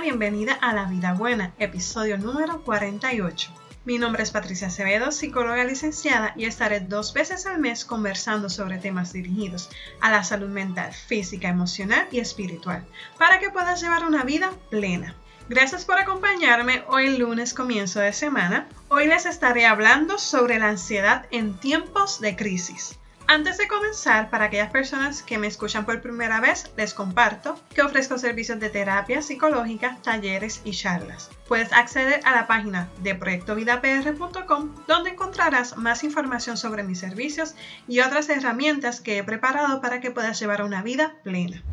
bienvenida a La Vida Buena, episodio número 48. Mi nombre es Patricia Acevedo, psicóloga licenciada, y estaré dos veces al mes conversando sobre temas dirigidos a la salud mental, física, emocional y espiritual, para que puedas llevar una vida plena. Gracias por acompañarme hoy lunes comienzo de semana. Hoy les estaré hablando sobre la ansiedad en tiempos de crisis. Antes de comenzar, para aquellas personas que me escuchan por primera vez, les comparto que ofrezco servicios de terapia psicológica, talleres y charlas. Puedes acceder a la página de proyectovidapr.com donde encontrarás más información sobre mis servicios y otras herramientas que he preparado para que puedas llevar una vida plena.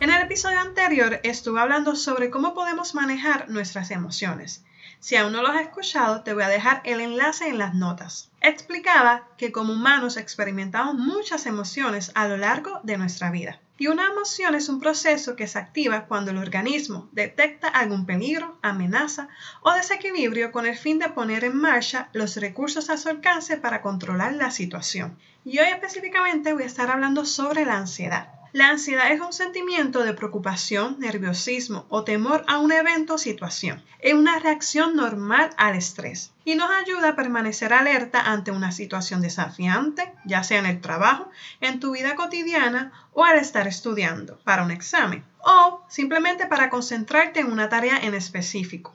En el episodio anterior estuve hablando sobre cómo podemos manejar nuestras emociones si aún no lo has escuchado, te voy a dejar el enlace en las notas. Explicaba que como humanos experimentamos muchas emociones a lo largo de nuestra vida. Y una emoción es un proceso que se activa cuando el organismo detecta algún peligro, amenaza o desequilibrio con el fin de poner en marcha los recursos a su alcance para controlar la situación. Y hoy específicamente voy a estar hablando sobre la ansiedad. La ansiedad es un sentimiento de preocupación, nerviosismo o temor a un evento o situación. Es una reacción normal al estrés y nos ayuda a permanecer alerta ante una situación desafiante, ya sea en el trabajo, en tu vida cotidiana o al estar estudiando para un examen o simplemente para concentrarte en una tarea en específico.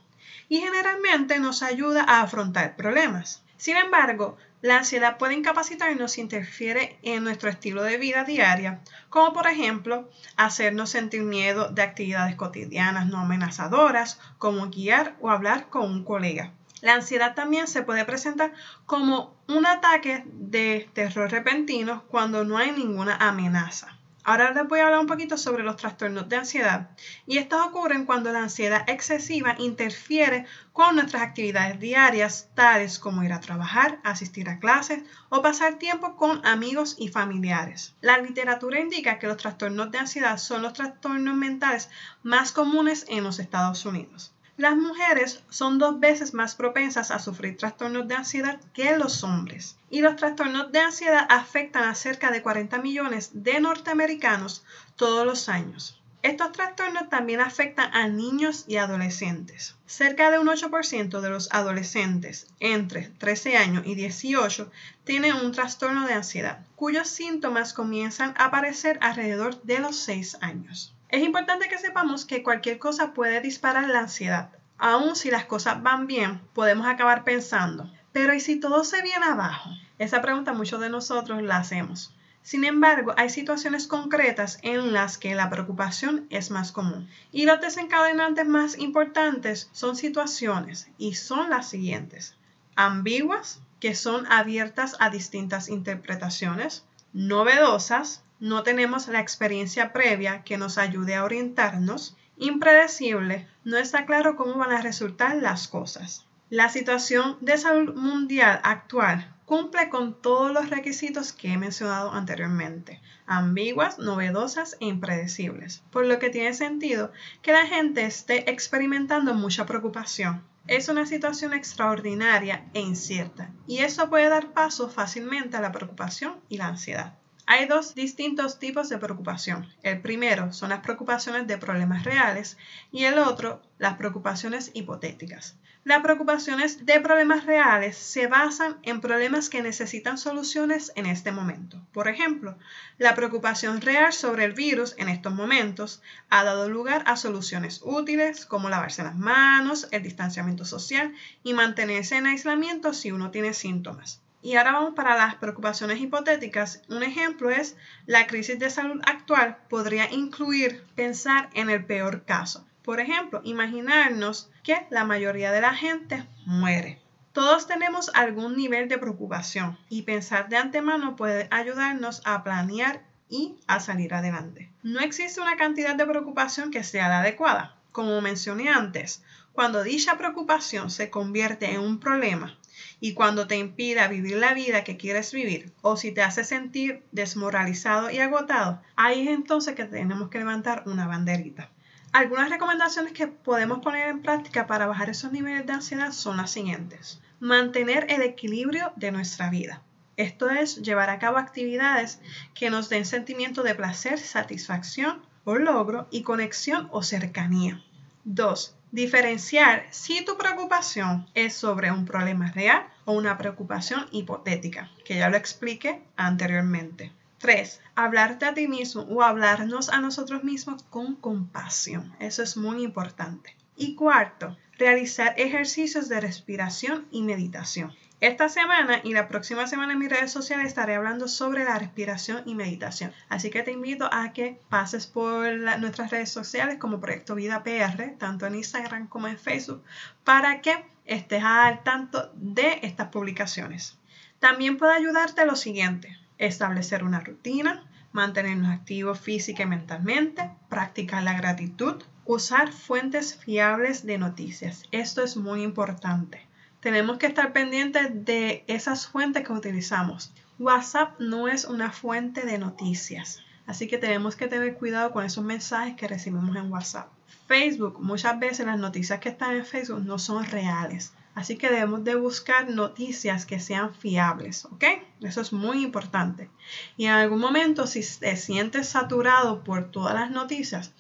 Y generalmente nos ayuda a afrontar problemas. Sin embargo, la ansiedad puede incapacitarnos si interfiere en nuestro estilo de vida diaria, como por ejemplo hacernos sentir miedo de actividades cotidianas no amenazadoras, como guiar o hablar con un colega. La ansiedad también se puede presentar como un ataque de terror repentino cuando no hay ninguna amenaza. Ahora les voy a hablar un poquito sobre los trastornos de ansiedad. Y estos ocurren cuando la ansiedad excesiva interfiere con nuestras actividades diarias, tales como ir a trabajar, asistir a clases o pasar tiempo con amigos y familiares. La literatura indica que los trastornos de ansiedad son los trastornos mentales más comunes en los Estados Unidos. Las mujeres son dos veces más propensas a sufrir trastornos de ansiedad que los hombres. Y los trastornos de ansiedad afectan a cerca de 40 millones de norteamericanos todos los años. Estos trastornos también afectan a niños y adolescentes. Cerca de un 8% de los adolescentes entre 13 años y 18 tienen un trastorno de ansiedad, cuyos síntomas comienzan a aparecer alrededor de los 6 años. Es importante que sepamos que cualquier cosa puede disparar la ansiedad. Aun si las cosas van bien, podemos acabar pensando, pero ¿y si todo se viene abajo? Esa pregunta muchos de nosotros la hacemos. Sin embargo, hay situaciones concretas en las que la preocupación es más común. Y los desencadenantes más importantes son situaciones y son las siguientes. Ambiguas, que son abiertas a distintas interpretaciones. Novedosas, no tenemos la experiencia previa que nos ayude a orientarnos, impredecible, no está claro cómo van a resultar las cosas. La situación de salud mundial actual cumple con todos los requisitos que he mencionado anteriormente, ambiguas, novedosas e impredecibles, por lo que tiene sentido que la gente esté experimentando mucha preocupación. Es una situación extraordinaria e incierta, y eso puede dar paso fácilmente a la preocupación y la ansiedad. Hay dos distintos tipos de preocupación. El primero son las preocupaciones de problemas reales y el otro las preocupaciones hipotéticas. Las preocupaciones de problemas reales se basan en problemas que necesitan soluciones en este momento. Por ejemplo, la preocupación real sobre el virus en estos momentos ha dado lugar a soluciones útiles como lavarse las manos, el distanciamiento social y mantenerse en aislamiento si uno tiene síntomas. Y ahora vamos para las preocupaciones hipotéticas. Un ejemplo es la crisis de salud actual podría incluir pensar en el peor caso. Por ejemplo, imaginarnos que la mayoría de la gente muere. Todos tenemos algún nivel de preocupación y pensar de antemano puede ayudarnos a planear y a salir adelante. No existe una cantidad de preocupación que sea la adecuada. Como mencioné antes, cuando dicha preocupación se convierte en un problema y cuando te impida vivir la vida que quieres vivir o si te hace sentir desmoralizado y agotado, ahí es entonces que tenemos que levantar una banderita. Algunas recomendaciones que podemos poner en práctica para bajar esos niveles de ansiedad son las siguientes. Mantener el equilibrio de nuestra vida. Esto es llevar a cabo actividades que nos den sentimiento de placer, satisfacción o logro y conexión o cercanía. 2. Diferenciar si tu preocupación es sobre un problema real o una preocupación hipotética, que ya lo expliqué anteriormente. 3. Hablarte a ti mismo o hablarnos a nosotros mismos con compasión. Eso es muy importante. Y cuarto, realizar ejercicios de respiración y meditación. Esta semana y la próxima semana en mis redes sociales estaré hablando sobre la respiración y meditación. Así que te invito a que pases por nuestras redes sociales como Proyecto Vida PR, tanto en Instagram como en Facebook, para que estés al tanto de estas publicaciones. También puede ayudarte lo siguiente, establecer una rutina, mantenernos activos física y mentalmente, practicar la gratitud, usar fuentes fiables de noticias. Esto es muy importante tenemos que estar pendientes de esas fuentes que utilizamos. WhatsApp no es una fuente de noticias, así que tenemos que tener cuidado con esos mensajes que recibimos en WhatsApp. Facebook, muchas veces las noticias que están en Facebook no son reales, así que debemos de buscar noticias que sean fiables, ¿ok? Eso es muy importante. Y en algún momento, si te sientes saturado por todas las noticias,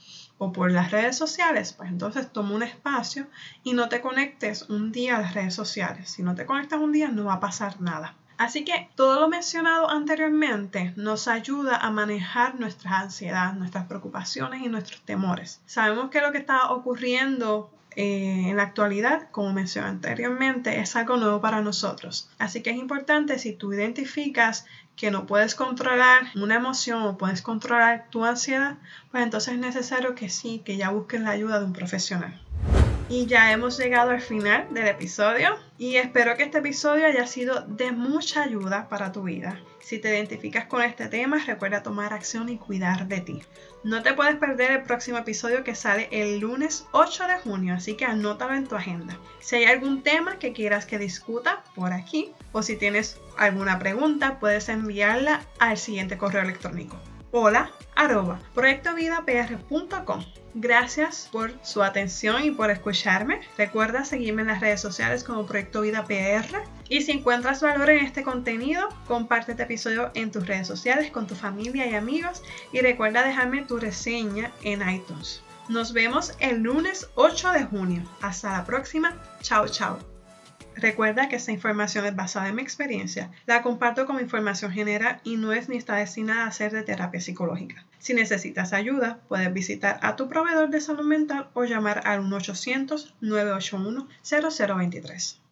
o por las redes sociales, pues entonces toma un espacio y no te conectes un día a las redes sociales. Si no te conectas un día no va a pasar nada. Así que todo lo mencionado anteriormente nos ayuda a manejar nuestra ansiedad, nuestras preocupaciones y nuestros temores. Sabemos que lo que está ocurriendo eh, en la actualidad, como mencioné anteriormente, es algo nuevo para nosotros. Así que es importante si tú identificas que no puedes controlar una emoción o puedes controlar tu ansiedad, pues entonces es necesario que sí, que ya busques la ayuda de un profesional. Y ya hemos llegado al final del episodio y espero que este episodio haya sido de mucha ayuda para tu vida. Si te identificas con este tema, recuerda tomar acción y cuidar de ti. No te puedes perder el próximo episodio que sale el lunes 8 de junio, así que anótalo en tu agenda. Si hay algún tema que quieras que discuta por aquí o si tienes alguna pregunta, puedes enviarla al siguiente correo electrónico. Hola arroba proyectovidapr.com. Gracias por su atención y por escucharme. Recuerda seguirme en las redes sociales como Proyecto Vida PR. Y si encuentras valor en este contenido, comparte este episodio en tus redes sociales con tu familia y amigos. Y recuerda dejarme tu reseña en iTunes. Nos vemos el lunes 8 de junio. Hasta la próxima. Chao, chao. Recuerda que esta información es basada en mi experiencia. La comparto como información general y no es ni está destinada a ser de terapia psicológica. Si necesitas ayuda, puedes visitar a tu proveedor de salud mental o llamar al 1-800-981-0023.